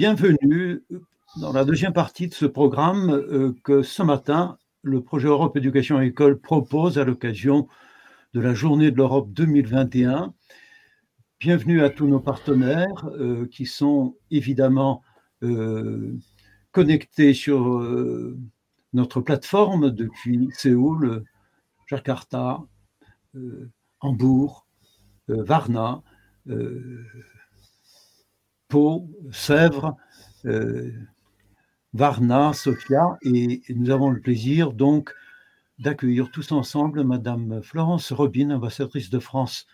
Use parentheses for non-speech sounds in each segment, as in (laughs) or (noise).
bienvenue dans la deuxième partie de ce programme euh, que ce matin, le projet Europe Éducation École propose à l'occasion de la Journée de l'Europe 2021. Bienvenue à tous nos partenaires euh, qui sont évidemment euh, connectés sur notre plateforme depuis Séoul, Jakarta, Hambourg, Varna, Pau, Sèvres, euh, Varna, Sofia, et nous avons le plaisir donc d'accueillir tous ensemble Madame Florence Robin, ambassadrice de France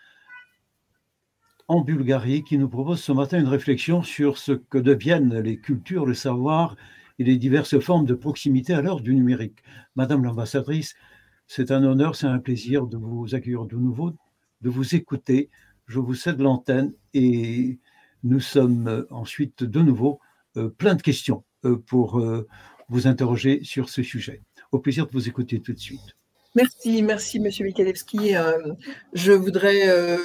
en Bulgarie, qui nous propose ce matin une réflexion sur ce que deviennent les cultures, le savoir et les diverses formes de proximité à l'heure du numérique. Madame l'ambassadrice, c'est un honneur, c'est un plaisir de vous accueillir de nouveau, de vous écouter. Je vous cède l'antenne et nous sommes euh, ensuite de nouveau euh, plein de questions euh, pour vous interroger sur ce sujet. Au plaisir de vous écouter tout de suite. Merci, merci Monsieur Mikalewski. je voudrais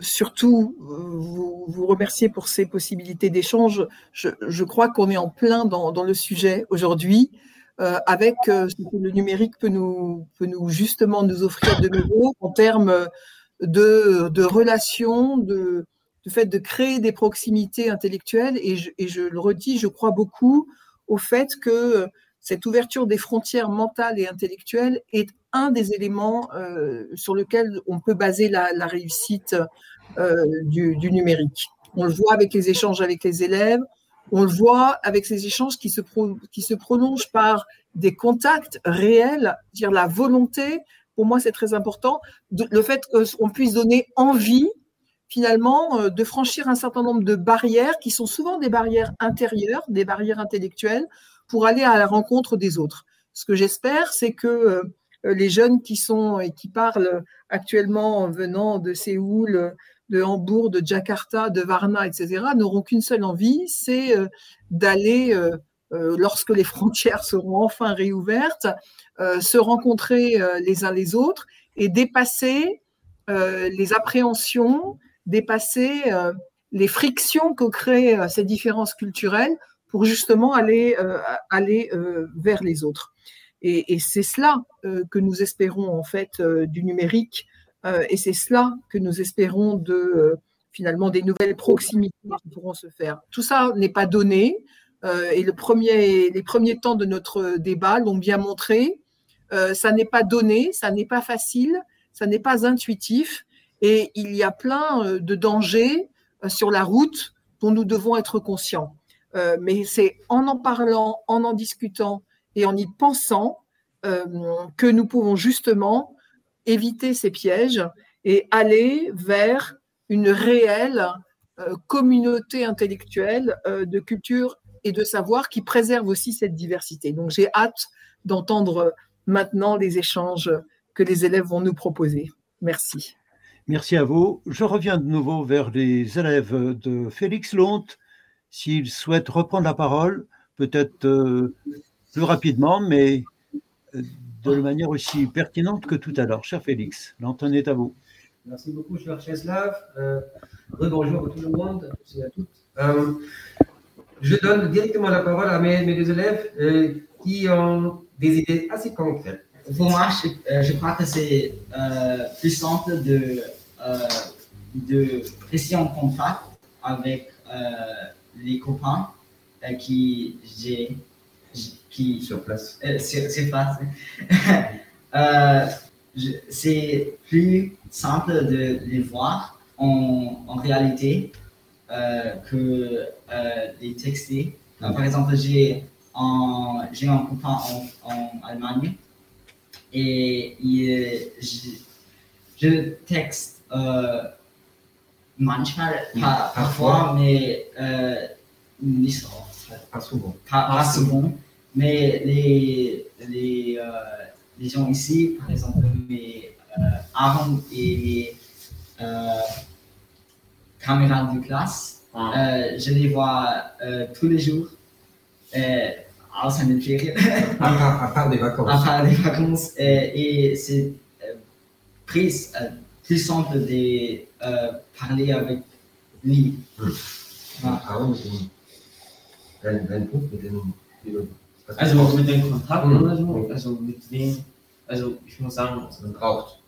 surtout vous, remercier pour ces possibilités d'échange. Je, crois qu'on est en plein dans, le sujet aujourd'hui, avec ce que le numérique peut nous, peut justement nous offrir de nouveau en termes de, de relations, de, le fait de créer des proximités intellectuelles. Et je, le redis, je crois beaucoup au fait que cette ouverture des frontières mentales et intellectuelles est un des éléments euh, sur lesquels on peut baser la, réussite euh, du, numérique. On le voit avec les échanges avec les élèves, on le voit avec ces échanges qui se, qui se prolongent par des contacts réels, dire la volonté. Pour moi, c'est très important. le fait qu'on puisse donner envie finalement euh, de franchir un certain nombre de barrières qui sont souvent des barrières intérieures, des barrières intellectuelles, pour aller à la rencontre des autres. Ce que j'espère, c'est que euh, les jeunes qui sont et qui parlent actuellement venant de Séoul, de Hambourg, de Jakarta, de Varna, etc., n'auront qu'une seule envie, c'est euh, d'aller, lorsque les (laughs) frontières seront enfin réouvertes, se rencontrer les uns les autres et dépasser les appréhensions, dépasser euh, les frictions que créent euh, ces différences culturelles pour justement aller, euh, aller vers les autres. Et, c'est cela que nous espérons en fait du numérique, et c'est cela que nous espérons de finalement des nouvelles proximités qui pourront se faire. Tout ça n'est pas donné, et les premiers temps de notre débat l'ont bien montré. ça n'est pas donné, ça n'est pas facile, ça n'est pas intuitif, et il y a plein euh, de dangers euh, sur la route dont nous devons être conscients. Euh, mais c'est en en parlant, en en discutant et en y pensant que nous pouvons justement éviter ces pièges et aller vers une réelle communauté intellectuelle de culture et de savoir qui préserve aussi cette diversité. Donc j'ai hâte d'entendre maintenant les échanges que les élèves vont nous proposer. Merci. Merci à vous. Je reviens de nouveau vers les élèves de Félix Lonte, s'ils souhaitent reprendre la parole, peut-être euh, plus rapidement, mais euh, de manière aussi pertinente que tout à l'heure. Cher Félix, l'antenne est à vous. Merci beaucoup, cher Cheslav. Euh, bonjour à tout le monde, et à toutes. Euh, je donne directement la parole à mes, mes deux élèves qui ont des idées assez concrètes pour moi, je, je crois que c'est euh, plus simple de, euh, de rester en contact avec euh, les copains euh, qui j'ai qui sur place. Euh, place. (laughs) c'est plus simple de les voir en, en réalité que les texter. par exemple, j'ai un, un copain en, en Allemagne et il, je, je, texte euh, manchmal, pas, parfois, mais euh, Pas souvent. Pas, souvent. Mais les, les, euh, les gens ici, par exemple, mes euh, Aaron et mes euh, camarades de classe, ah. euh, je les vois tous les jours. Ça me fait À part, des vacances. À part des vacances. Et, et c'est euh, plus, euh, plus simple de euh, parler avec lui. Hmm. Ah, dein, dein Punkt mit den. Also mit den Kontakten mhm. oder so? Also mit wem? Also ich muss sagen. Man braucht,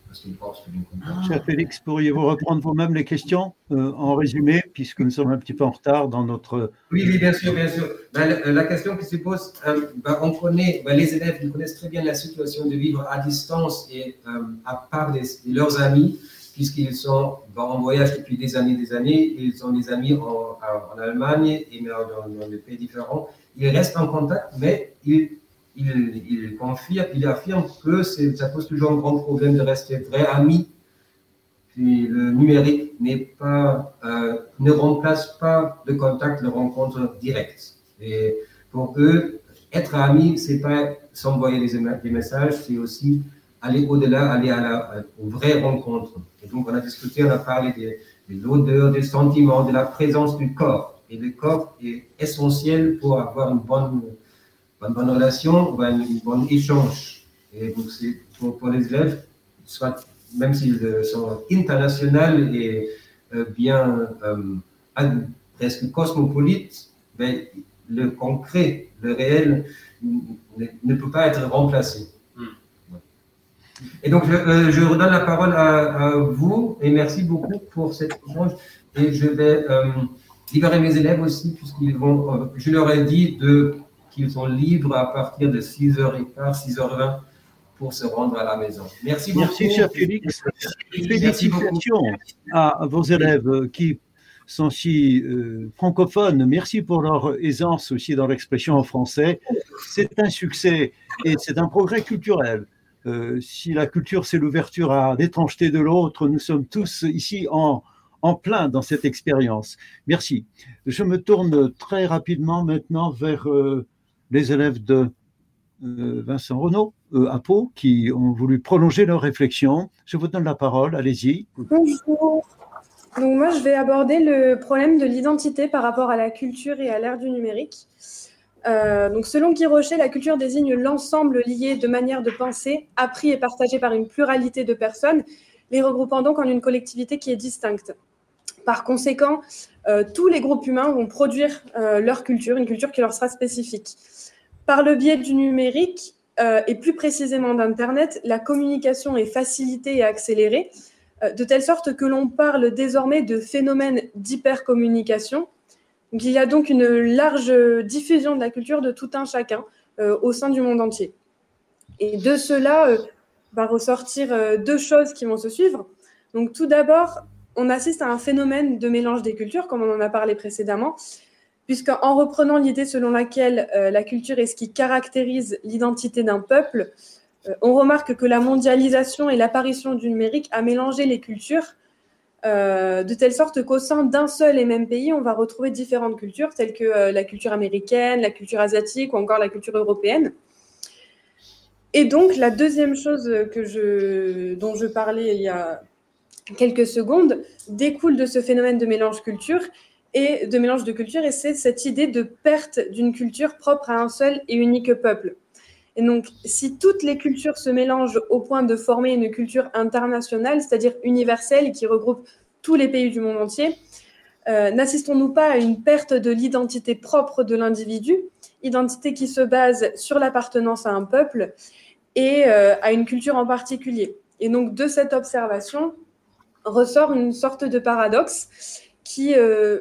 Cher Félix, pourriez-vous reprendre vous-même les questions euh, en résumé, puisque nous sommes un petit peu en retard dans notre. Oui, oui, bien sûr, bien sûr. Ben, la, la, question qui se pose, euh, ben, on connaît, ben, les élèves ils connaissent très bien la situation de vivre à distance et euh, à part de leurs amis puisqu'ils sont en voyage depuis des années des années, ils ont des amis en, en Allemagne et dans, dans, des pays différents. Ils restent en contact, mais ils, ils confirment, ils affirment que ça pose toujours un grand problème de rester vrai amis. Puis le numérique n'est pas, euh, ne remplace pas le contact, de rencontre directe. Et pour eux, être amis, c'est pas s'envoyer des, messages, c'est aussi aller au-delà, aller à la, aux vraies rencontres. Et donc, on a discuté, on a parlé de, de l'odeur, des sentiments, de la présence du corps. Et le corps est essentiel pour avoir une bonne, une bonne relation, un bon échange. Et donc, c'est pour, pour, les élèves, soit, même s'ils sont internationaux et euh, bien euh, presque cosmopolites, mais le concret, le réel ne, ne peut pas être remplacé. Et donc, je, euh, je, redonne la parole à, à, vous et merci beaucoup pour cet échange. Et je vais euh, libérer mes élèves aussi, puisqu'ils vont, euh, je leur ai dit qu'ils sont libres à partir de 6h15, 6h20 pour se rendre à la maison. Merci beaucoup. Merci, cher Félix. Félicitations à vos élèves qui sont si euh, francophones. Merci pour leur aisance aussi dans l'expression en français. C'est un succès et c'est un progrès culturel. Euh, si la culture, c'est l'ouverture à l'étrangeté de l'autre, nous sommes tous ici en, en plein dans cette expérience. Merci. Je me tourne très rapidement maintenant vers euh, les élèves de euh, Vincent Renaud à Pau qui ont voulu prolonger leur réflexion. Je vous donne la parole, allez-y. Bonjour. Donc moi, je vais aborder le problème de l'identité par rapport à la culture et à l'ère du numérique. Euh, donc, selon Guy Rocher, la culture désigne l'ensemble lié de manières de penser, appris et partagé par une pluralité de personnes, les regroupant donc en une collectivité qui est distincte. Par conséquent, euh, tous les groupes humains vont produire euh, leur culture, une culture qui leur sera spécifique. Par le biais du numérique, euh, et plus précisément d'Internet, la communication est facilitée et accélérée, de telle sorte que l'on parle désormais de phénomènes d'hypercommunication, il y a donc une large diffusion de la culture de tout un chacun au sein du monde entier. Et de cela va ressortir deux choses qui vont se suivre. Donc, tout d'abord, on assiste à un phénomène de mélange des cultures, comme on en a parlé précédemment, puisqu'en reprenant l'idée selon laquelle euh, la culture est ce qui caractérise l'identité d'un peuple, euh, on remarque que la mondialisation et l'apparition du numérique a mélangé les cultures euh, de telle sorte qu'au sein d'un seul et même pays, on va retrouver différentes cultures, telles que la culture américaine, la culture asiatique ou encore la culture européenne. Et donc, la deuxième chose que je, dont je parlais il y a quelques secondes découle de ce phénomène de mélange culture et de mélange de culture, et c'est cette idée de perte d'une culture propre à un seul et unique peuple. Et donc, si toutes les cultures se mélangent au point de former une culture internationale, c'est-à-dire universelle, qui regroupe tous les pays du monde entier, euh, n'assistons-nous pas à une perte de l'identité propre de l'individu, identité qui se base sur l'appartenance à un peuple et euh, à une culture en particulier Et donc, de cette observation ressort une sorte de paradoxe qui, euh,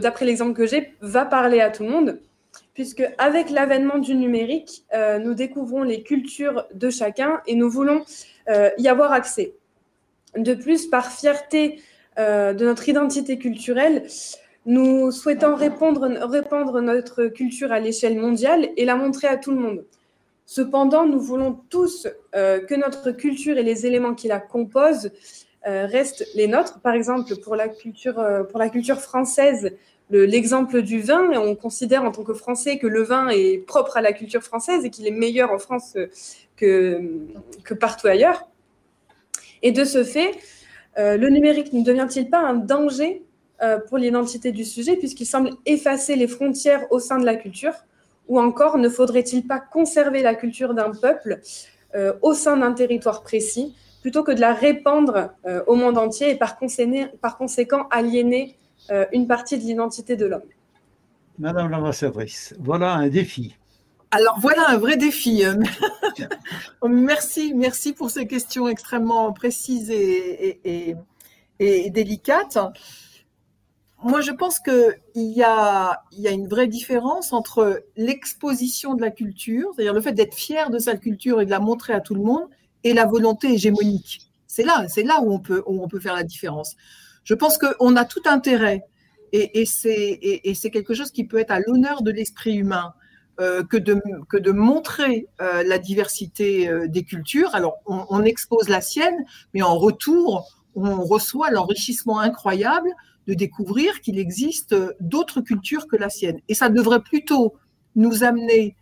d'après l'exemple que j'ai, va parler à tout le monde puisque avec l'avènement du numérique, euh, nous découvrons les cultures de chacun et nous voulons euh, y avoir accès. De plus, par fierté de notre identité culturelle, nous souhaitons répandre notre culture à l'échelle mondiale et la montrer à tout le monde. Cependant, nous voulons tous euh, que notre culture et les éléments qui la composent euh, restent les nôtres. Par exemple, pour la culture, euh, française, l'exemple du vin, on considère en tant que Français que le vin est propre à la culture française et qu'il est meilleur en France que, partout ailleurs. Et de ce fait, le numérique ne devient-il pas un danger pour l'identité du sujet puisqu'il semble effacer les frontières au sein de la culture? Ou encore, ne faudrait-il pas conserver la culture d'un peuple euh, au sein d'un territoire précis plutôt que de la répandre euh, au monde entier et par, par conséquent aliéner euh, une partie de l'identité de l'homme? Madame l'ambassadrice, voilà un défi. Alors voilà un vrai défi. (laughs) merci, merci pour ces questions extrêmement précises et, et, délicates. Moi, je pense qu'il y a, une vraie différence entre l'exposition de la culture, c'est-à-dire le fait d'être fier de sa culture et de la montrer à tout le monde, et la volonté hégémonique. C'est là, c'est là où on peut, faire la différence. Je pense qu'on a tout intérêt, et, c'est quelque chose qui peut être à l'honneur de l'esprit humain, euh, que, de, montrer euh, la diversité euh, des cultures. Alors, on, expose la sienne, mais en retour, on reçoit l'enrichissement incroyable de découvrir qu'il existe d'autres cultures que la sienne. Et ça devrait plutôt nous amener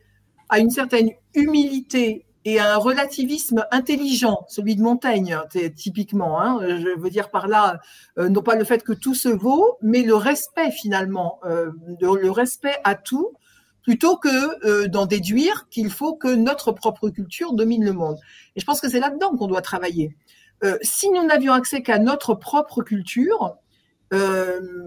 à une certaine humilité et à un relativisme intelligent, celui de Montaigne, typiquement. Hein, je veux dire par là, euh, non pas le fait que tout se vaut, mais le respect finalement, euh, le respect à tout, plutôt que euh, d'en déduire qu'il faut que notre propre culture domine le monde. Et je pense que c'est là-dedans qu'on doit travailler. si nous n'avions accès qu'à notre propre culture,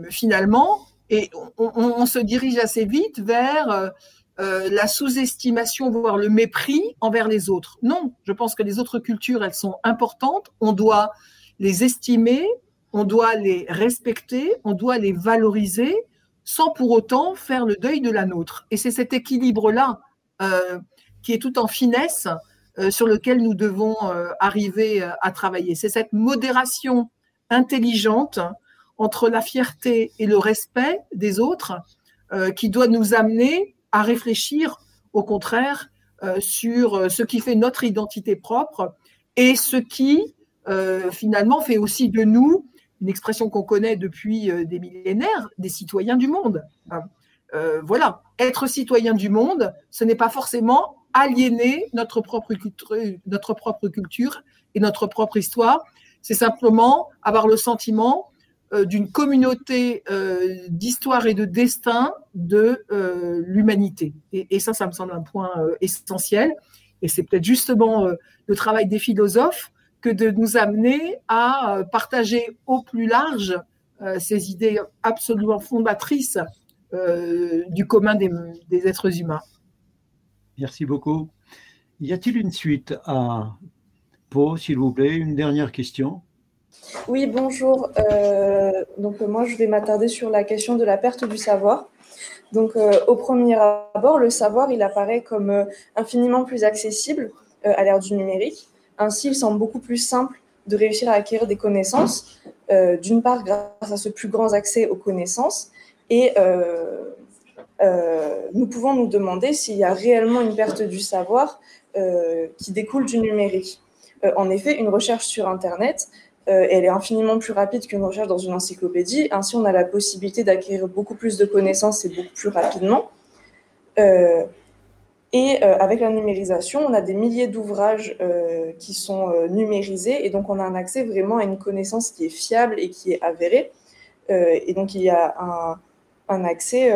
finalement, et on, se dirige assez vite vers euh, la sous-estimation, voire le mépris envers les autres. Non, je pense que les autres cultures, elles sont importantes. On doit les estimer, on doit les respecter, on doit les valoriser, sans pour autant faire le deuil de la nôtre. Et c'est cet équilibre-là euh, qui est tout en finesse euh, sur lequel nous devons arriver à travailler. C'est cette modération intelligente entre la fierté et le respect des autres qui doit nous amener à réfléchir, au contraire, euh, sur euh, ce qui fait notre identité propre et ce qui, euh, finalement, fait aussi de nous, une expression qu'on connaît depuis des millénaires, des citoyens du monde. Hein. voilà, être citoyen du monde, ce n'est pas forcément aliéner notre propre, culture, notre propre culture et notre propre histoire, c'est simplement avoir le sentiment euh, d'une communauté euh, d'histoire et de destin de euh, l'humanité. Et, ça, ça me semble un point essentiel. Et c'est peut-être justement le travail des philosophes que de nous amener à partager au plus large ces idées absolument fondatrices du commun des, des, êtres humains. Merci beaucoup. Y a-t-il une suite à Pau, s'il vous plaît? Une dernière question? Oui, bonjour. Euh, donc moi, je vais m'attarder sur la question de la perte du savoir. Donc euh, au premier abord, le savoir, il apparaît comme euh, infiniment plus accessible à l'ère du numérique. Ainsi, il semble beaucoup plus simple de réussir à acquérir des connaissances, d'une part grâce à ce plus grand accès aux connaissances, et nous pouvons nous demander s'il y a réellement une perte du savoir qui découle du numérique. en effet, une recherche sur Internet euh, elle est infiniment plus rapide qu'une recherche dans une encyclopédie. Ainsi, on a la possibilité d'acquérir beaucoup plus de connaissances et beaucoup plus rapidement. Euh, et euh, avec la numérisation, on a des milliers d'ouvrages qui sont numérisés et donc on a un accès vraiment à une connaissance qui est fiable et qui est avérée. et donc il y a un, un accès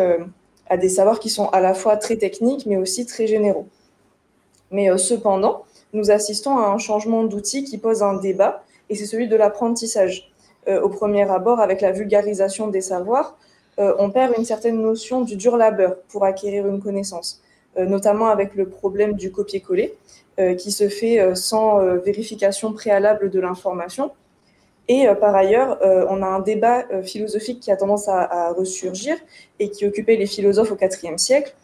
à des savoirs qui sont à la fois très techniques mais aussi très généraux. Mais cependant, nous assistons à un changement d'outil qui pose un débat et c'est celui de l'apprentissage. Euh, au premier abord, avec la vulgarisation des savoirs, euh, on perd une certaine notion du dur labeur pour acquérir une connaissance, euh, notamment avec le problème du copier-coller, qui se fait sans vérification préalable de l'information. Et par ailleurs, on a un débat philosophique qui a tendance à, à, ressurgir et qui occupait les philosophes au IVe siècle,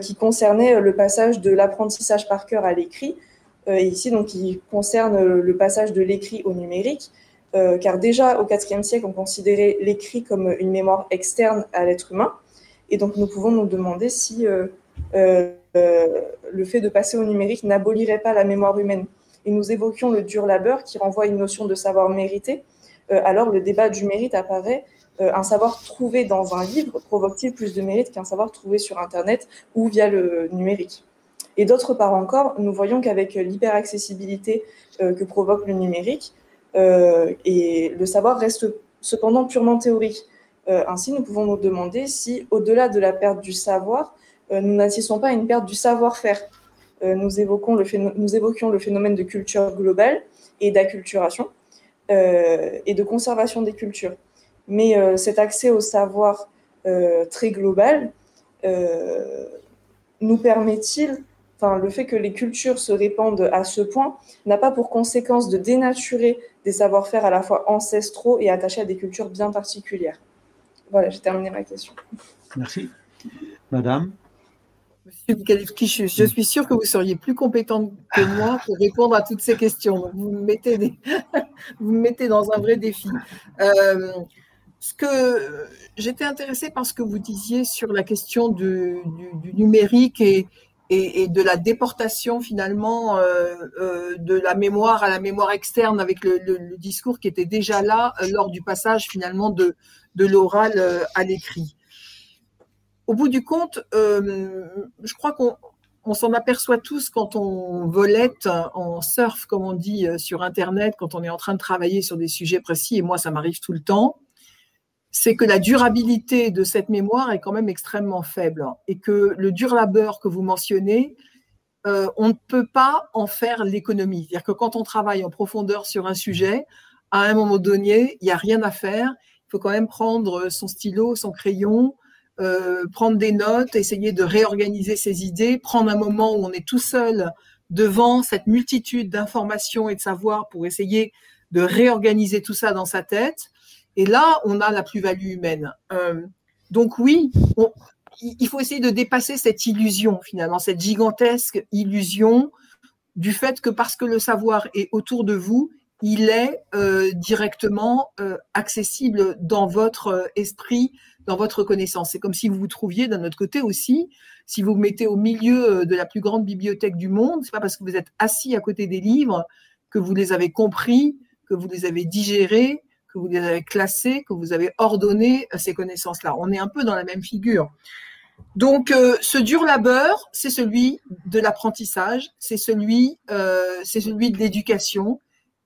qui concernait le passage de l'apprentissage par cœur à l'écrit ici, donc, qui concerne le passage de l'écrit au numérique, euh, car déjà au IVe siècle, on considérait l'écrit comme une mémoire externe à l'être humain. Et donc, nous pouvons nous demander si euh, le fait de passer au numérique n'abolirait pas la mémoire humaine. Et nous évoquions le dur labeur qui renvoie à une notion de savoir mérité. alors, le débat du mérite apparaît. un savoir trouvé dans un livre provoque-t-il plus de mérite qu'un savoir trouvé sur Internet ou via le numérique? Et d'autre part encore, nous voyons qu'avec l'hyperaccessibilité euh, que provoque le numérique, euh, et le savoir reste cependant purement théorique. Euh, ainsi, nous pouvons nous demander si, au-delà de la perte du savoir, nous n'assistons pas à une perte du savoir-faire. nous, évoquons nous évoquions le phénomène de culture globale et d'acculturation et de conservation des cultures. Mais cet accès au savoir très global nous permet-il, enfin, le fait que les cultures se répandent à ce point, n'a pas pour conséquence de dénaturer des savoir-faire à la fois ancestraux et attachés à des cultures bien particulières Voilà, j'ai terminé ma question. Merci. Madame Monsieur Mikhalevski, je, suis sûre que vous seriez plus compétente que moi pour répondre à toutes ces questions. vous, me mettez (laughs) vous mettez dans un vrai défi. Euh, ce que j'étais intéressée par ce que vous disiez sur la question du, numérique et, et, de la déportation finalement euh, euh, de la mémoire à la mémoire externe avec le, discours qui était déjà là lors du passage finalement de, de l'oral à l'écrit. Au bout du compte, euh, je crois qu'on s'en aperçoit tous quand on volette, on surf, comme on dit euh, sur Internet, quand on est en train de travailler sur des sujets précis, et moi ça m'arrive tout le temps, c'est que la durabilité de cette mémoire est quand même extrêmement faible et que le dur labeur que vous mentionnez, euh, on ne peut pas en faire l'économie. C'est-à-dire que quand on travaille en profondeur sur un sujet, à un moment donné, il n'y a rien à faire. Il faut quand même prendre son stylo, son crayon, euh, prendre des notes, essayer de réorganiser ses idées, prendre un moment où on est tout seul devant cette multitude d'informations et de savoirs pour essayer de réorganiser tout ça dans sa tête. Et là, on a la plus-value humaine. Euh, donc oui, il faut essayer de dépasser cette illusion finalement, cette gigantesque illusion du fait que parce que le savoir est autour de vous, il est euh, directement accessible dans votre esprit, dans votre connaissance. C'est comme si vous vous trouviez d'un autre côté aussi, si vous vous mettez au milieu euh, de la plus grande bibliothèque du monde, c'est pas parce que vous êtes assis à côté des livres que vous les avez compris, que vous les avez digérés, vous les avez classés, que vous avez ordonné euh, ces connaissances-là. On est un peu dans la même figure. Donc, euh, ce dur labeur, c'est celui de l'apprentissage, c'est celui, c'est celui de l'éducation,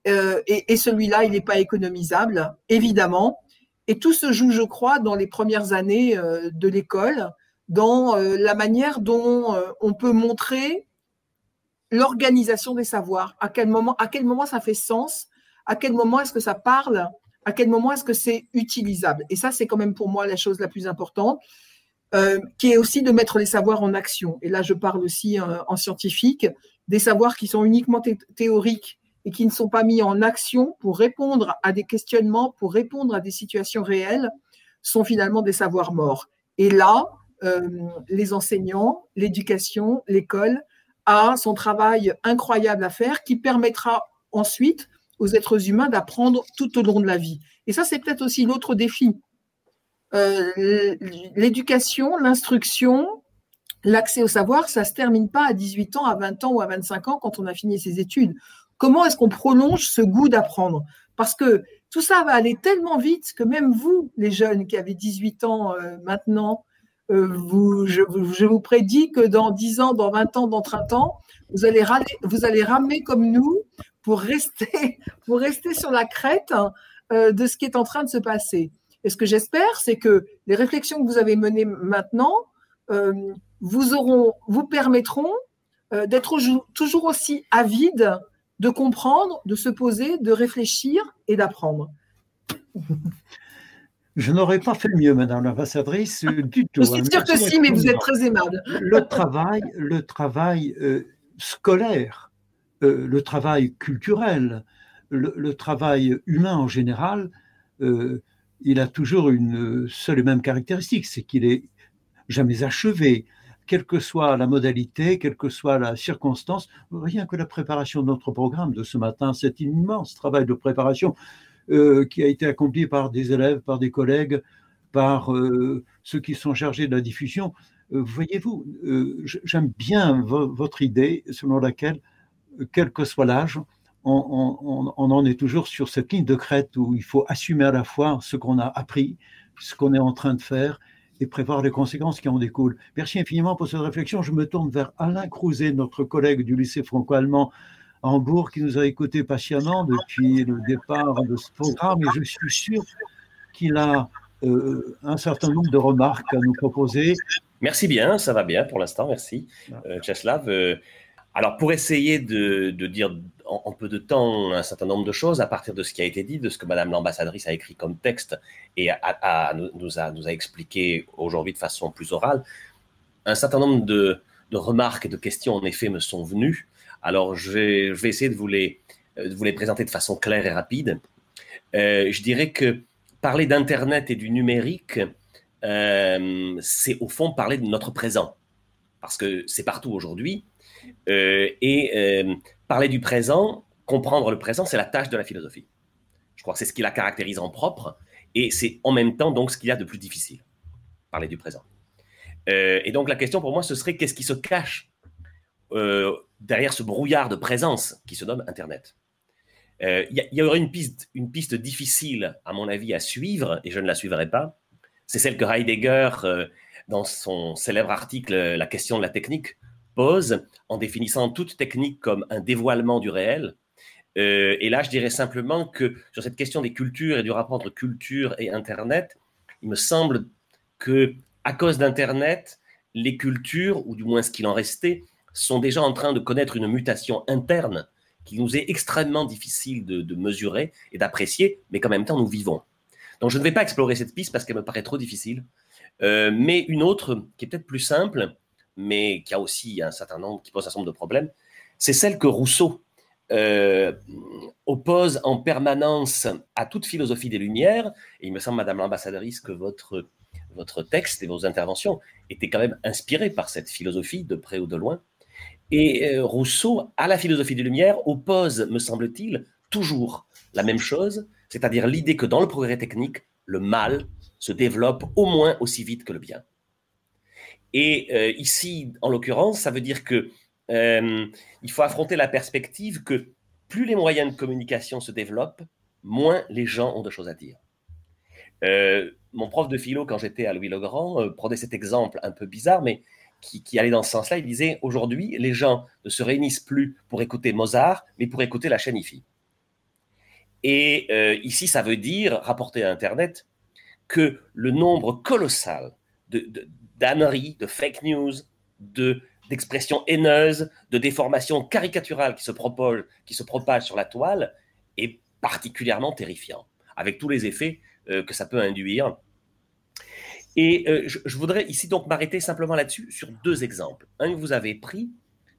et, et celui-là, il n'est pas économisable, évidemment. Et tout se joue, je crois, dans les premières années euh, de l'école, dans euh, la manière dont euh, on peut montrer l'organisation des savoirs. À quel moment, à quel moment ça fait sens? À quel moment est-ce que ça parle À quel moment est-ce que c'est utilisable Et ça, c'est quand même pour moi la chose la plus importante, qui est aussi de mettre les savoirs en action. Et là, je parle aussi en scientifique, des savoirs qui sont uniquement théoriques et qui ne sont pas mis en action pour répondre à des questionnements, pour répondre à des situations réelles, sont finalement des savoirs morts. Et là, euh, les enseignants, l'éducation, l'école a son travail incroyable à faire qui permettra ensuite aux êtres humains d'apprendre tout au long de la vie. Et ça, c'est peut-être aussi l'autre défi. Euh, l'éducation, l'instruction, l'accès au savoir, ça ne se termine pas à 18 ans, à 20 ans ou à 25 ans quand on a fini ses études. Comment est-ce qu'on prolonge ce goût d'apprendre? Parce que tout ça va aller tellement vite que même vous, les jeunes qui avez 18 ans euh, maintenant, euh, vous, je, vous prédis que dans 10 ans, dans 20 ans, dans 30 ans, vous allez, vous allez ramer comme nous pour rester, (laughs) pour rester sur la crête euh, de ce qui est en train de se passer. Et ce que j'espère, c'est que les réflexions que vous avez menées maintenant vous, auront, vous permettront d'être toujours aussi avides de comprendre, de se poser, de réfléchir et d'apprendre. (laughs) Je n'aurais pas fait mieux, Madame l'ambassadrice, du tout. Je suis sûre que si, mais vous êtes très aimable. Le travail, le travail euh, scolaire, euh, le travail culturel, le, travail humain en général, euh, il a toujours une seule et même caractéristique, c'est qu'il est jamais achevé quelle que soit la modalité, quelle que soit la circonstance, rien que la préparation de notre programme de ce matin, cet immense travail de préparation euh, qui a été accompli par des élèves, par des collègues, par ceux qui sont chargés de la diffusion. Voyez-vous, j'aime bien votre idée selon laquelle, quel que soit l'âge, on, on, en est toujours sur cette ligne de crête où il faut assumer à la fois ce qu'on a appris, ce qu'on est en train de faire, et prévoir les conséquences qui en découlent. Merci infiniment pour cette réflexion. Je me tourne vers Alain Crouzet, notre collègue du lycée franco-allemand à Hambourg, qui nous a écoutés patiemment depuis le départ de ce programme, et je suis sûr qu'il a euh, un certain nombre de remarques à nous proposer. Merci bien, ça va bien pour l'instant, merci. Euh, Czeslaw, euh, alors, pour essayer de, dire en, peu de temps un certain nombre de choses à partir de ce qui a été dit, de ce que Madame l'ambassadrice a écrit comme texte et nous, a, nous a expliqué aujourd'hui de façon plus orale, un certain nombre de, remarques et de questions, en effet, me sont venues. Alors, je vais, essayer de vous, les, de vous les présenter de façon claire et rapide. je dirais que parler d'Internet et du numérique, c'est au fond parler de notre présent, parce que c'est partout aujourd'hui. Et parler du présent, comprendre le présent, c'est la tâche de la philosophie. Je crois que c'est ce qui la caractérise en propre, et c'est en même temps donc ce qu'il y a de plus difficile, parler du présent. Euh, et donc la question pour moi, ce serait qu'est-ce qui se cache euh, derrière ce brouillard de présence qui se nomme Internet? Euh, Il y, aurait une piste, une piste difficile, à mon avis, à suivre, et je ne la suivrai pas. C'est celle que Heidegger, dans son célèbre article La question de la technique, pose en définissant toute technique comme un dévoilement du réel. et là, je dirais simplement que sur cette question des cultures et du rapport entre culture et Internet, il me semble que à cause d'Internet, les cultures, ou du moins ce qu'il en restait, sont déjà en train de connaître une mutation interne qui nous est extrêmement difficile de, mesurer et d'apprécier, mais qu'en même temps nous vivons. Donc je ne vais pas explorer cette piste parce qu'elle me paraît trop difficile, euh, mais une autre qui est peut-être plus simple, mais qui a aussi un certain nombre, qui pose un certain nombre de problèmes, c'est celle que Rousseau euh, oppose en permanence à toute philosophie des Lumières. Il me semble, Madame l'ambassadrice, que votre votre texte et vos interventions étaient quand même inspirés par cette philosophie de près ou de loin. Et euh, Rousseau, à la philosophie des Lumières, oppose, me semble-t-il, toujours la même chose, c'est-à-dire l'idée que dans le progrès technique, le mal se développe au moins aussi vite que le bien. Et euh, ici, en l'occurrence, ça veut dire que euh, il faut affronter la perspective que plus les moyens de communication se développent, moins les gens ont de choses à dire. Euh, mon prof de philo, quand j'étais à Louis-le-Grand, prenait cet exemple un peu bizarre, mais qui, allait dans ce sens-là. Il disait aujourd'hui, les gens ne se réunissent plus pour écouter Mozart, mais pour écouter la chaîne IFI. Et ici, ça veut dire, rapporté à Internet, que le nombre colossal de, de, fake news, d'expressions haineuses, de déformations caricaturales qui se, propagent, qui se propagent sur la toile est particulièrement terrifiant, avec tous les effets euh, que ça peut induire. Et euh, je, voudrais ici donc m'arrêter simplement là-dessus sur deux exemples. Un que vous avez pris,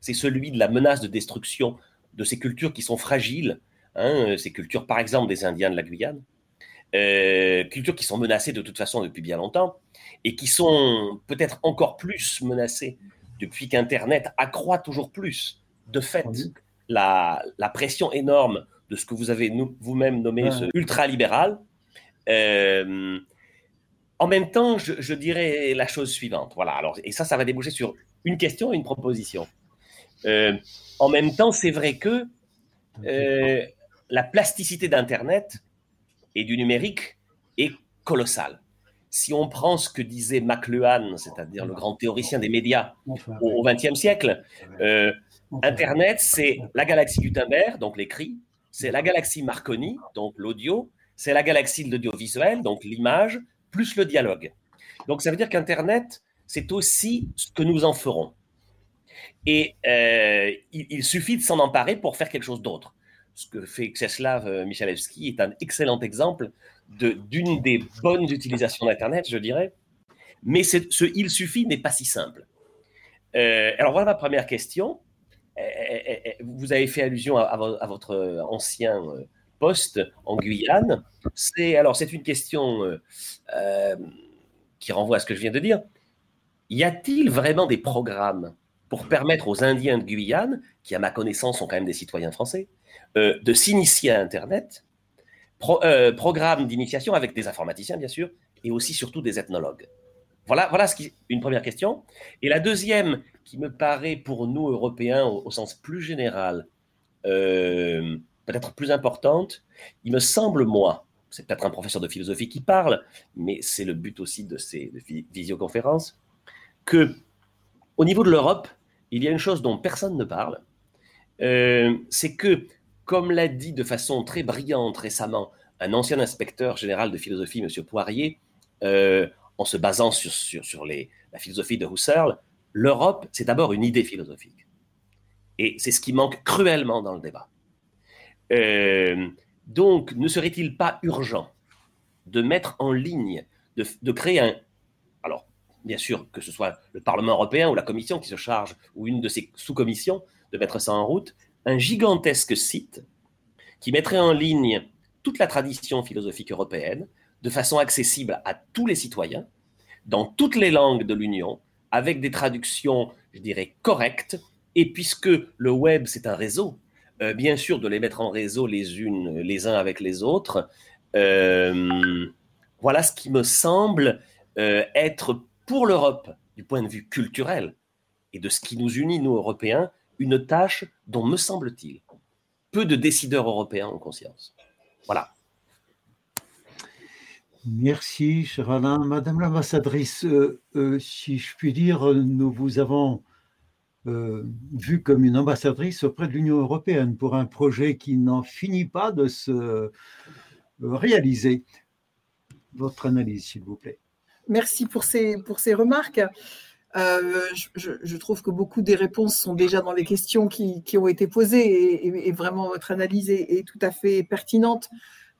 c'est celui de la menace de destruction de ces cultures qui sont fragiles, hein, ces cultures par exemple des Indiens de la Guyane, euh, cultures qui sont menacées de toute façon depuis bien longtemps et qui sont peut-être encore plus menacées depuis qu'Internet accroît toujours plus de fait la, la pression énorme de ce que vous avez vous-même nommé ce ultra-libéral, euh, en même temps, je, dirais la chose suivante. Voilà. Alors, et ça, ça va déboucher sur une question et une proposition. Euh, en même temps, c'est vrai que euh, la plasticité d'Internet et du numérique est colossale. Si on prend ce que disait McLuhan, c'est-à-dire le grand théoricien des médias au XXe siècle, Internet, c'est la galaxie Gutenberg, donc l'écrit, c'est la galaxie Marconi, donc l'audio, c'est la galaxie de l'audiovisuel, donc l'image, plus le dialogue. Donc ça veut dire qu'Internet, c'est aussi ce que nous en ferons. Et euh, il, suffit de s'en emparer pour faire quelque chose d'autre. Ce que fait Czeslaw euh, Michalewski est un excellent exemple d'une des bonnes utilisations d'Internet, je dirais. Mais ce il suffit n'est pas si simple. Euh, alors voilà ma première question. vous avez fait allusion à votre ancien poste en Guyane. C'est alors c'est une question euh, euh, qui renvoie à ce que je viens de dire. Y a-t-il vraiment des programmes pour permettre aux Indiens de Guyane, qui à ma connaissance sont quand même des citoyens français, euh, de s'initier à Internet Programmes d'initiation avec des informaticiens bien sûr, et aussi surtout des ethnologues. Voilà, voilà une première question. Et la deuxième, qui me paraît pour nous Européens au, sens plus général, peut-être plus importante, il me semble, moi, c'est peut-être un professeur de philosophie qui parle, mais c'est le but aussi de ces visioconférences, que au niveau de l'Europe, il y a une chose dont personne ne parle, euh, c'est que, comme l'a dit de façon très brillante récemment un ancien inspecteur général de philosophie, M. Poirier, euh, en se basant sur, la philosophie de Husserl, l'Europe, c'est d'abord une idée philosophique. Et c'est ce qui manque cruellement dans le débat. Euh, donc, ne serait-il pas urgent de mettre en ligne, de, créer un... Alors, bien sûr, que ce soit le Parlement européen ou la Commission qui se charge, ou une de ses sous-commissions, de mettre ça en route, un gigantesque site qui mettrait en ligne toute la tradition philosophique européenne de façon accessible à tous les citoyens, dans toutes les langues de l'Union, avec des traductions, je dirais, correctes. Et puisque le web, c'est un réseau, euh, bien sûr, de les mettre en réseau les unes, les uns avec les autres, euh, voilà ce qui me semble euh, être pour l'Europe, du point de vue culturel et de ce qui nous unit, nous Européens, une tâche dont, me semble-t-il, peu de décideurs européens ont conscience. Voilà. Merci, cher Alain. Madame l'ambassadrice, euh, euh, si je puis dire, nous vous avons euh, vu comme une ambassadrice auprès de l'Union européenne pour un projet qui n'en finit pas de se réaliser. Votre analyse, s'il vous plaît. Merci pour ces, pour ces remarques. Je, trouve que beaucoup des réponses sont déjà dans les questions qui, qui ont été posées et, et, vraiment votre analyse est, tout à fait pertinente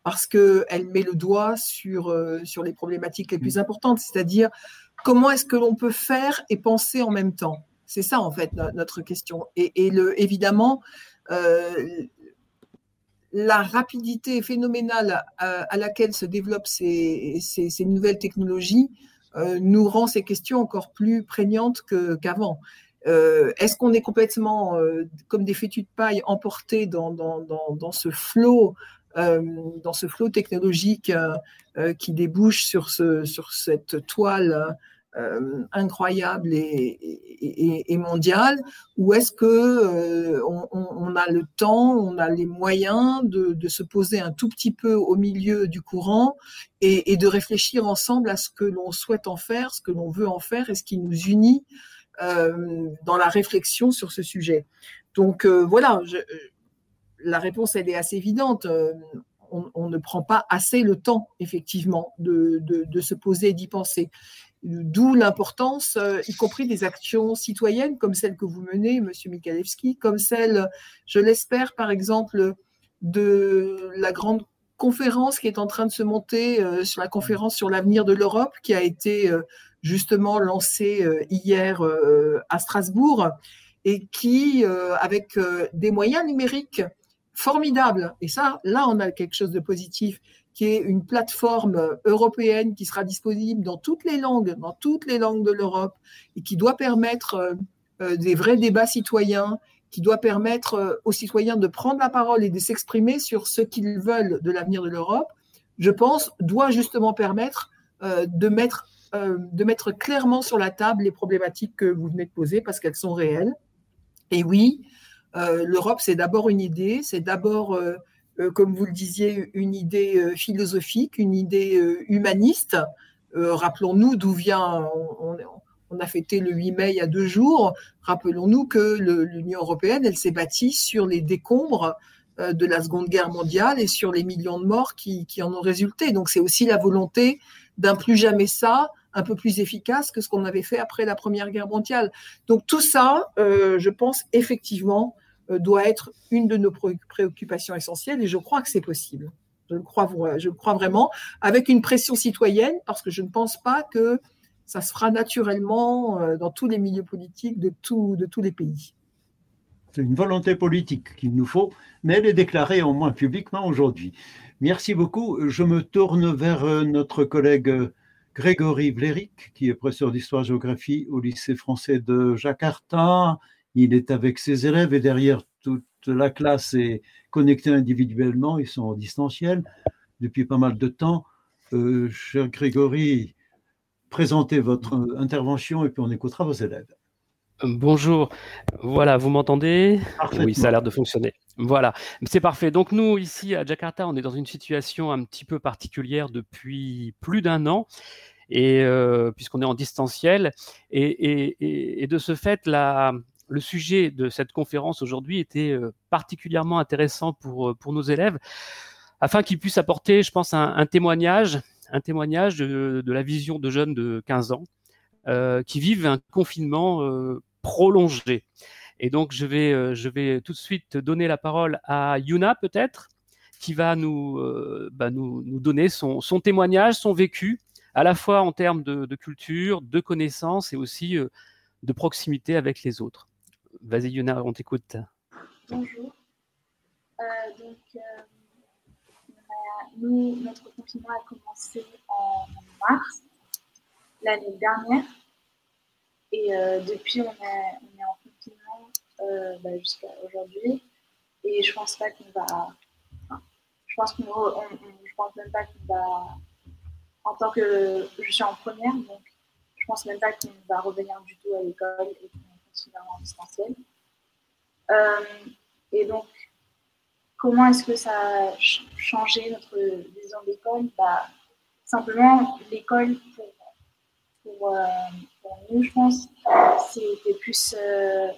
parce qu'elle met le doigt sur, euh, sur les problématiques les plus importantes, c'est-à-dire comment est-ce que l'on peut faire et penser en même temps? C'est ça, en fait, notre question. Et, le, évidemment, euh, la rapidité phénoménale à, laquelle se développent ces, ces, nouvelles technologies euh, nous rend ces questions encore plus prégnantes qu'avant. Est-ce qu'on est complètement, comme des fétus de paille, emportés dans, ce flot euh, technologique euh, euh, qui débouche sur cette toile incroyable et, et, mondiale Ou est-ce que on, a le temps, on a les moyens de, se poser un tout petit peu au milieu du courant et, de réfléchir ensemble à ce que l'on souhaite en faire, ce que l'on veut en faire et ce qui nous unit dans la réflexion sur ce sujet. Donc voilà, la réponse, elle est assez évidente. Euh, on, ne prend pas assez le temps, effectivement, de, se poser et d'y penser. D'où l'importance, euh, y compris des actions citoyennes comme celle que vous menez, Monsieur Mikalewski, comme celle, je l'espère, par exemple, de la grande conférence qui est en train de se monter euh, sur la conférence sur l'avenir de l'Europe, qui a été justement lancée hier à Strasbourg et qui, avec des moyens numériques formidable. Et ça, là, on a quelque chose de positif, qui est une plateforme européenne qui sera disponible dans toutes les langues, dans toutes les langues de l'Europe, et qui doit permettre euh, euh, des vrais débats citoyens, qui doit permettre euh, aux citoyens de prendre la parole et de s'exprimer sur ce qu'ils veulent de l'avenir de l'Europe, je pense, doit justement permettre de mettre de mettre clairement sur la table les problématiques que vous venez de poser parce qu'elles sont réelles. Et oui, euh, L'Europe, c'est d'abord une idée, c'est d'abord, euh, euh, comme vous le disiez, une idée philosophique, une idée humaniste. Rappelons-nous d'où vient, on, a fêté le 8 mai il y a deux jours, rappelons-nous que l'Union européenne, elle s'est bâtie sur les décombres de la Seconde Guerre mondiale et sur les millions de morts qui, qui en ont résulté. Donc c'est aussi la volonté d'un plus jamais ça, un peu plus efficace que ce qu'on avait fait après la Première Guerre mondiale. Donc tout ça, je pense effectivement, euh, doit être une de nos préoccupations essentielles et je crois que c'est possible. Je le crois, vraiment, avec une pression citoyenne, parce que je ne pense pas que ça se fera naturellement euh, dans tous les milieux politiques de, tous les pays. C'est une volonté politique qu'il nous faut, mais elle est déclarée au moins publiquement aujourd'hui. Merci beaucoup. Je me tourne vers euh, notre collègue Grégory Bléric, qui est professeur d'histoire-géographie au lycée français de Jakarta il est avec ses élèves et derrière toute la classe est connectée individuellement, ils sont en distanciel depuis pas mal de temps. Euh, cher Grégory, présentez votre intervention et puis on écoutera vos élèves. Bonjour, voilà, vous m'entendez? Oui, ça a l'air de fonctionner. Voilà, c'est parfait. Donc nous, ici à Jakarta, on est dans une situation un petit peu particulière depuis plus d'un an, et euh, puisqu'on est en distanciel, et, et, de ce fait, la, le sujet de cette conférence aujourd'hui était euh, particulièrement intéressant pour, euh, pour nos élèves, afin qu'ils puissent apporter, je pense, un, témoignage, un témoignage de, la vision de jeunes de 15 ans euh, qui vivent un confinement prolongé. Et donc, je vais, tout de suite donner la parole à Yuna, peut-être, qui va nous, bah, donner son témoignage, son vécu à la fois en termes de, culture, de connaissances et aussi de proximité avec les autres. Vas-y, Yuna, on t'écoute. Bonjour. donc, nous, notre confinement a commencé en mars l'année dernière. Et euh, depuis, on est, en confinement euh, bah, jusqu'à aujourd'hui. Et je pense pas qu'on va. je pense je pense même pas qu'on va. En tant que. Je suis en première, donc je pense même pas qu'on va revenir du tout à l'école continuera en. Euh, et donc, comment est-ce que ça a changé notre vision d'école bah, Simplement, l'école, pour, euh, pour, nous, je pense, c'était plus euh,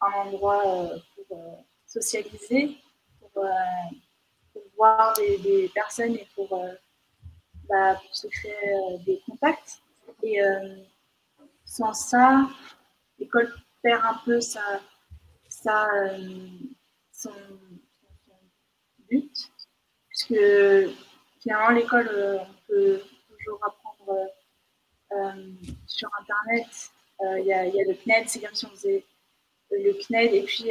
un endroit pour socialiser, pour, voir des, personnes et pour, bah, pour se créer des contacts. Et sans ça, l'école un peu sa, sa, son, but, puisque finalement l'école, euh, on peut toujours apprendre euh, sur Internet. Euh, il y, a, le CNED, c'est comme si on faisait le CNED, et puis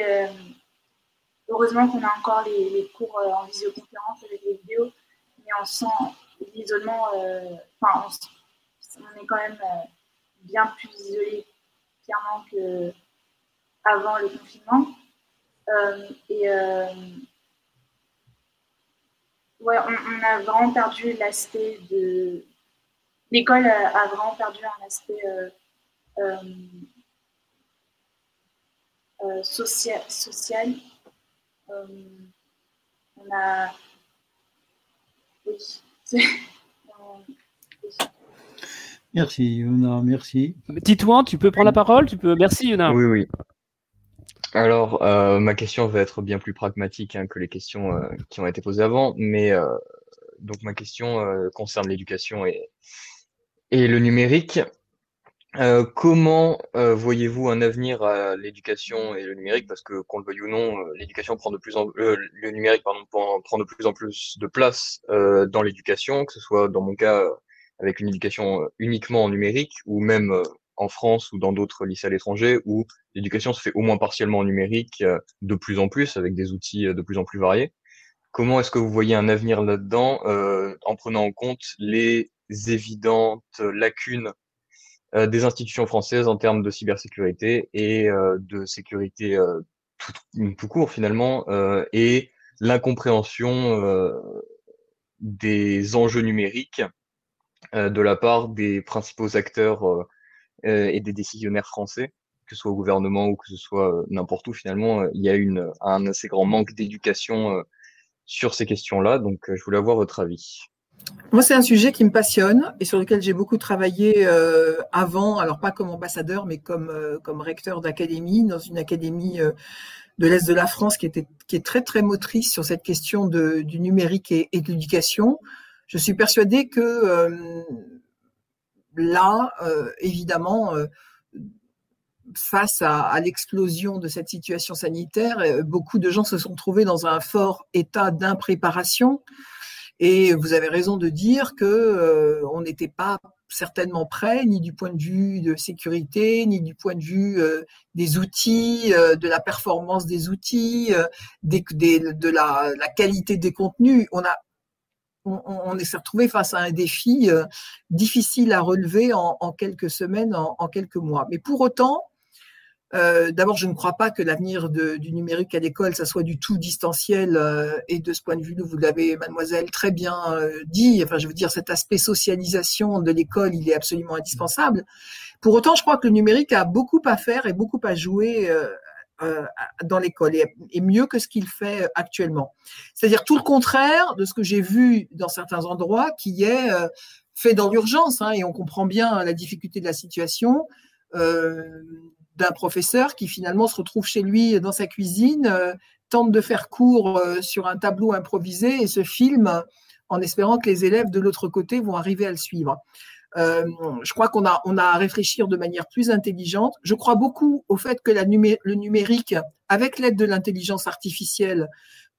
heureusement qu'on a encore les, cours en visioconférence avec les vidéos, mais on sent l'isolement, enfin, on, est quand même bien plus isolé clairement qu'avant le confinement. et ouais, on, a vraiment perdu l'aspect de. L'école a, vraiment perdu un aspect euh, euh, euh, social. social. on a. Oui. (laughs) Merci, Yuna, merci. Titouan, tu peux prendre la parole tu peux... Merci, Yuna. Oui, oui. Alors, euh, ma question va être bien plus pragmatique hein, que les questions euh, qui ont été posées avant, mais euh, donc ma question concerne l'éducation et, le numérique. comment voyez-vous un avenir à l'éducation et le numérique? Parce que, qu'on le veuille ou non, l'éducation prend de plus en le numérique pardon, prend de plus en plus de place dans l'éducation, que ce soit dans mon cas avec une éducation uniquement en numérique ou même en France ou dans d'autres lycées à l'étranger où l'éducation se fait au moins partiellement en numérique euh, de plus en plus avec des outils euh, de plus en plus variés. Comment est-ce que vous voyez un avenir là-dedans euh, en prenant en compte les évidentes lacunes des institutions françaises en termes de cybersécurité et de sécurité tout, tout, court finalement et l'incompréhension des enjeux numériques de la part des principaux acteurs et des décisionnaires français, que ce soit au gouvernement ou que ce soit euh, n'importe où finalement, euh, il y a une, un assez grand manque d'éducation sur ces questions-là. Donc, je voulais avoir votre avis. Moi, c'est un sujet qui me passionne et sur lequel j'ai beaucoup travaillé avant, alors pas comme ambassadeur, mais comme, comme recteur d'académie, dans une académie de l'Est de la France qui, était, qui est très, très motrice sur cette question du numérique et de l'éducation. Je suis persuadée que là, euh, évidemment, euh, face à, l'explosion de cette situation sanitaire, euh, beaucoup de gens se sont trouvés dans un fort état d'impréparation. Et vous avez raison de dire que on n'était pas certainement prêt, ni du point de vue de sécurité, ni du point de vue des outils, de la performance des outils, de la, la, qualité des contenus. On a on, s'est retrouvé face à un défi euh, difficile à relever en, quelques semaines, en, quelques mois. Mais pour autant, euh, d'abord, je ne crois pas que l'avenir du numérique à l'école, ça soit du tout distanciel. Euh, et de ce point de vue, vous l'avez, mademoiselle, très bien dit. Enfin, je veux dire, cet aspect socialisation de l'école, il est absolument indispensable. Pour autant, je crois que le numérique a beaucoup à faire et beaucoup à jouer dans l'école et, mieux que ce qu'il fait actuellement. C'est-à-dire tout le contraire de ce que j'ai vu dans certains endroits qui est euh, fait dans l'urgence, hein, et on comprend bien la difficulté de la situation euh, d'un professeur qui finalement se retrouve chez lui dans sa cuisine, tente de faire cours sur un tableau improvisé et se filme en espérant que les élèves de l'autre côté vont arriver à le suivre. Euh, je crois qu'on a, on a à réfléchir de manière plus intelligente. Je crois beaucoup au fait que le numérique, avec l'aide de l'intelligence artificielle,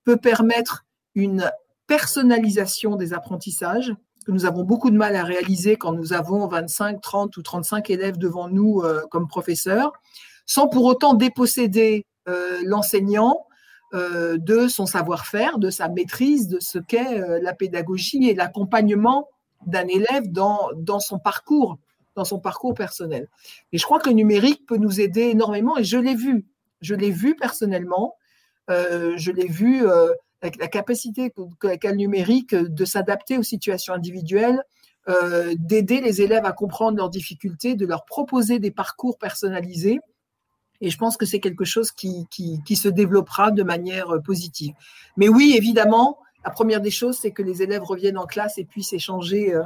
peut permettre une personnalisation des apprentissages que nous avons beaucoup de mal à réaliser quand nous avons 25, 30 ou 35 élèves devant nous comme professeurs, sans pour autant déposséder l'enseignant de son savoir-faire, de sa maîtrise, de ce qu'est la pédagogie et l'accompagnement d'un élève dans, dans son parcours, dans son parcours personnel. Et je crois que le numérique peut nous aider énormément et je l'ai vu. Je l'ai vu personnellement. Euh, je l'ai vu euh, avec la capacité qu'a le numérique de s'adapter aux situations individuelles, euh, d'aider les élèves à comprendre leurs difficultés, de leur proposer des parcours personnalisés. Et je pense que c'est quelque chose qui, qui, qui, se développera de manière positive. Mais oui, évidemment, la première des choses, c'est que les élèves reviennent en classe et puissent échanger euh,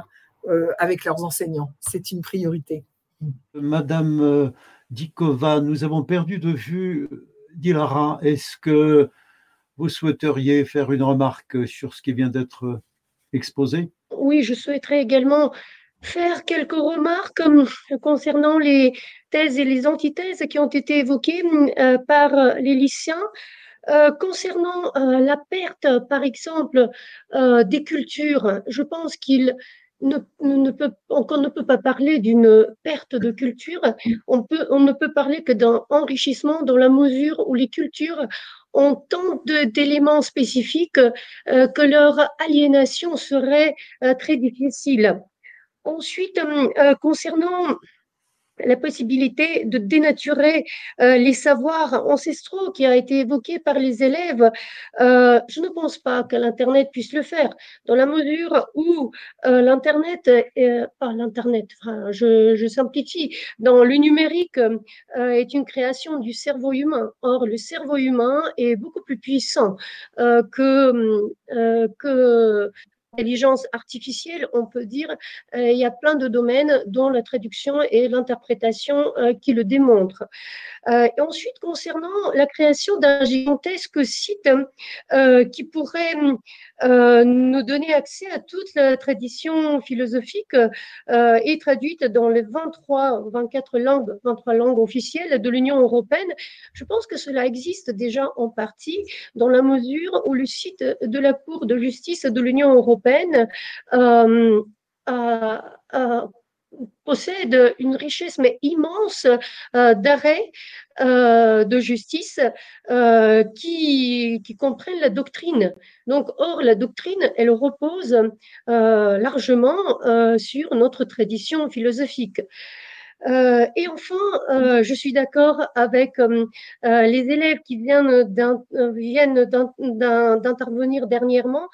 euh, avec leurs enseignants. C'est une priorité. Madame euh, Dikova, nous avons perdu de vue Dilara. Est-ce que vous souhaiteriez faire une remarque sur ce qui vient d'être exposé? Oui, je souhaiterais également faire quelques remarques concernant les thèses et les antithèses qui ont été évoquées par les lycéens. Euh, concernant euh, la perte, par exemple, euh, des cultures, je pense qu'il ne, peut, pas parler d'une perte de culture. On, on ne peut parler que d'un enrichissement dans la mesure où les cultures ont tant d'éléments spécifiques que leur aliénation serait très difficile. Ensuite, concernant la possibilité de dénaturer euh, les savoirs ancestraux qui a été évoqué par les élèves, euh, je ne pense pas que l'Internet puisse le faire, dans la mesure où euh, l'Internet, pas l'Internet, je, simplifie, dans le numérique est une création du cerveau humain. Or, le cerveau humain est beaucoup plus puissant que, que Intelligence artificielle, on peut dire, euh, il y a plein de domaines dont la traduction et l'interprétation euh, qui le démontrent. Euh, ensuite, concernant la création d'un gigantesque site qui pourrait nous donner accès à toute la tradition philosophique et traduite dans les 23, 24 langues, 23 langues officielles de l'Union européenne, je pense que cela existe déjà en partie dans la mesure où le site de la Cour de justice de l'Union européenne euh, possède une richesse mais immense euh, d'arrêts euh, de justice qui, qui, comprennent la doctrine. Donc, or, la doctrine, elle repose largement sur notre tradition philosophique. Euh, et enfin, euh, je suis d'accord avec euh, les élèves qui viennent d'intervenir dernièrement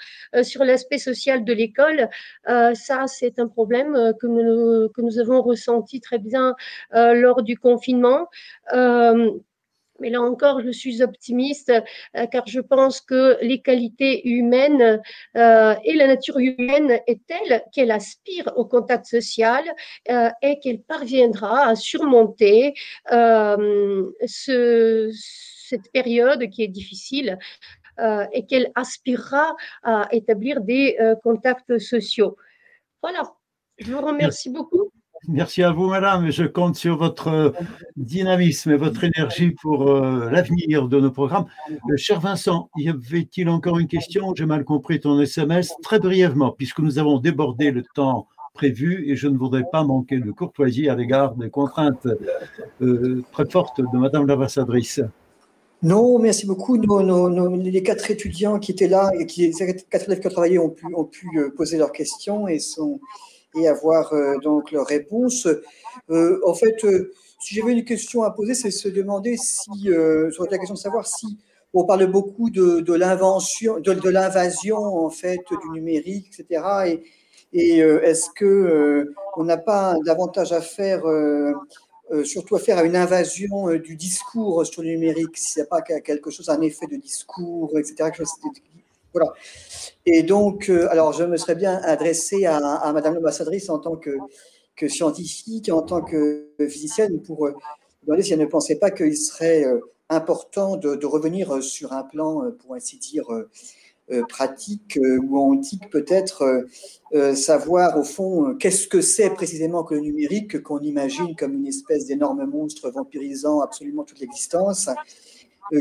sur l'aspect social de l'école. ça, c'est un problème que nous, que nous avons ressenti très bien lors du confinement. Mais là encore, je suis optimiste euh, car je pense que les qualités humaines euh, et la nature humaine est telle qu'elle aspire au contact social euh, et qu'elle parviendra à surmonter ce, cette période qui est difficile et qu'elle aspirera à établir des contacts sociaux. Voilà, je vous remercie beaucoup. Merci à vous, madame. Je compte sur votre dynamisme et votre énergie pour euh, l'avenir de nos programmes. Euh, cher Vincent, y avait-il encore une question? J'ai mal compris ton SMS. Très brièvement, puisque nous avons débordé le temps prévu et je ne voudrais pas manquer de courtoisie à l'égard des contraintes euh, très fortes de madame l'ambassadrice. Non, merci beaucoup. les quatre étudiants qui étaient là et qui, les quatre élèves qui ont travaillé ont pu, ont pu poser leurs questions et sont et avoir euh, donc leur réponse. Euh, en fait, euh, si j'avais une question à poser, c'est se demander si, sur la question de savoir si on parle beaucoup de, l'invention, de, l'invasion en fait du numérique, etc. Et, et est-ce que on n'a pas davantage à faire, surtout à faire à une invasion du discours sur le numérique, s'il n'y a pas quelque chose, un effet de discours, etc. Voilà. Et donc, euh, alors, je me serais bien adressé à, Madame l'ambassadrice en tant que, que, scientifique, en tant que physicienne, pour euh, demander si elle ne pensait pas qu'il serait euh, important de, de, revenir sur un plan, pour ainsi dire, pratique ou antique peut-être, savoir au fond qu'est-ce que c'est précisément que le numérique qu'on imagine comme une espèce d'énorme monstre vampirisant absolument toute l'existence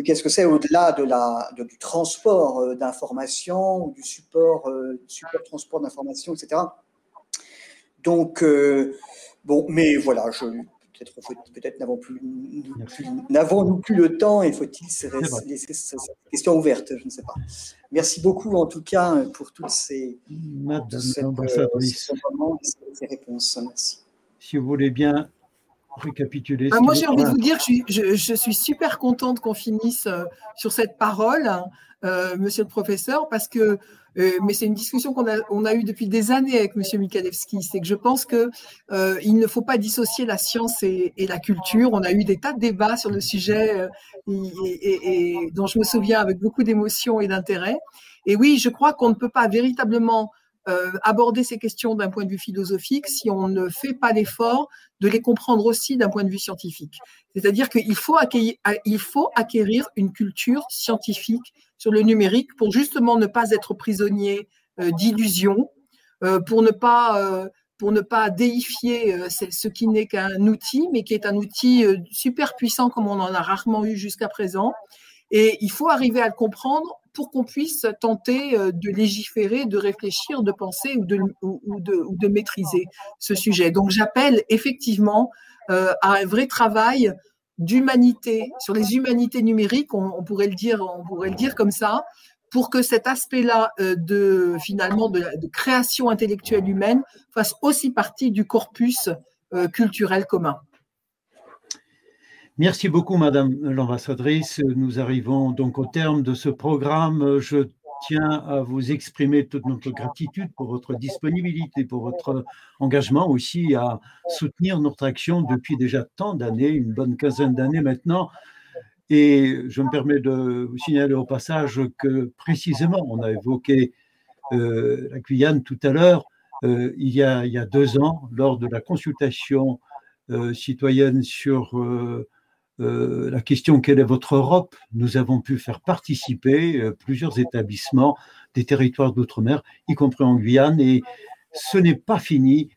qu'est-ce que c'est au-delà de la, du transport euh, d'informations ou du support, euh, support transport d'informations, etc. Donc, bon, mais voilà, je, peut-être peut-être n'avons plus n'avons-nous plus le temps et faut-il laisser cette question ouverte je ne sais pas. Merci beaucoup en tout cas pour toutes ces, ces réponses. Merci. Si vous voulez bien récapituler. Ah, moi, j'ai envie de vous dire que je, suis super contente qu'on finisse euh, sur cette parole, euh, monsieur le professeur, parce que, euh, mais c'est une discussion qu'on a, on a eue depuis des années avec monsieur Mikalevski, c'est que je pense que il ne faut pas dissocier la science et, la culture. On a eu des tas de débats sur le sujet et, et dont je me souviens avec beaucoup d'émotion et d'intérêt. Et oui, je crois qu'on ne peut pas véritablement euh, aborder ces questions d'un point de vue philosophique si on ne fait pas l'effort de les comprendre aussi d'un point de vue scientifique. C'est-à-dire qu'il faut, faut acquérir une culture scientifique sur le numérique pour justement ne pas être prisonnier euh, d'illusions, euh, pour ne pas pour ne pas déifier ce qui n'est qu'un outil, mais qui est un outil super puissant comme on en a rarement eu jusqu'à présent. Et il faut arriver à le comprendre pour qu'on puisse tenter euh, de légiférer, de réfléchir, de penser ou de, maîtriser ce sujet. Donc j'appelle effectivement euh, à un vrai travail d'humanité sur les humanités numériques, on, pourrait le dire, on pourrait le dire comme ça, pour que cet aspect-là euh, de finalement de, création intellectuelle humaine fasse aussi partie du corpus culturel commun. Merci beaucoup, Madame l'ambassadrice. Nous arrivons donc au terme de ce programme. Je tiens à vous exprimer toute notre gratitude pour votre disponibilité, pour votre engagement aussi à soutenir notre action depuis déjà tant d'années, une bonne quinzaine d'années maintenant. Et je me permets de vous signaler au passage que précisément, on a évoqué euh, la Guyane tout à l'heure, euh, il, y a, il y a deux ans, lors de la consultation euh, citoyenne sur euh, la question quelle est votre Europe? Nous avons pu faire participer euh, plusieurs établissements des territoires d'outre-mer, y compris en Guyane, et ce n'est pas fini.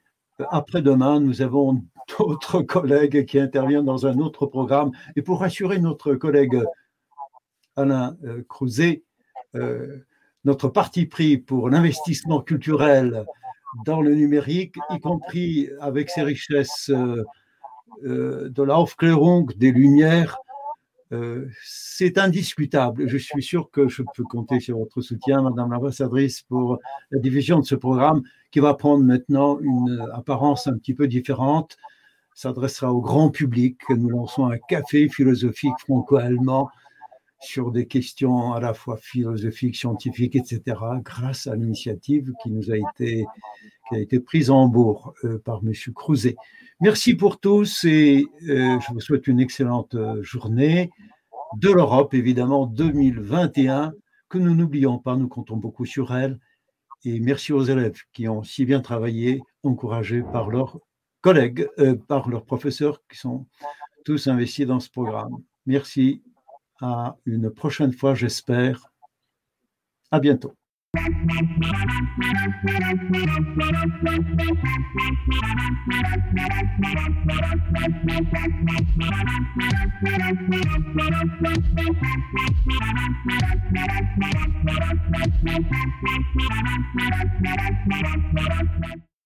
Après-demain, nous avons (laughs) d'autres collègues qui interviennent dans un autre programme. Et pour rassurer notre collègue Alain euh, Crouzet, notre parti pris pour l'investissement culturel dans le numérique, y compris avec ses richesses euh, de l'Aufklärung des Lumières, euh, c'est indiscutable. Je suis sûr que je peux compter sur votre soutien, Madame l'ambassadrice, pour la division de ce programme qui va prendre maintenant une apparence un petit peu différente. S'adressera au grand public. Nous lançons un café philosophique franco-allemand sur des questions à la fois philosophiques, scientifiques, etc., grâce à l'initiative qui nous a été, qui a été prise en bourg euh, par M. Crouzet. Merci pour tous et euh, je vous souhaite une excellente euh, journée de l'Europe, évidemment, 2021, que nous n'oublions pas, nous comptons beaucoup sur elle. Et merci aux élèves qui ont si bien travaillé, encouragés par leurs collègues, par leurs professeurs qui sont tous investis dans ce programme. Merci. À une prochaine fois, j'espère. À bientôt.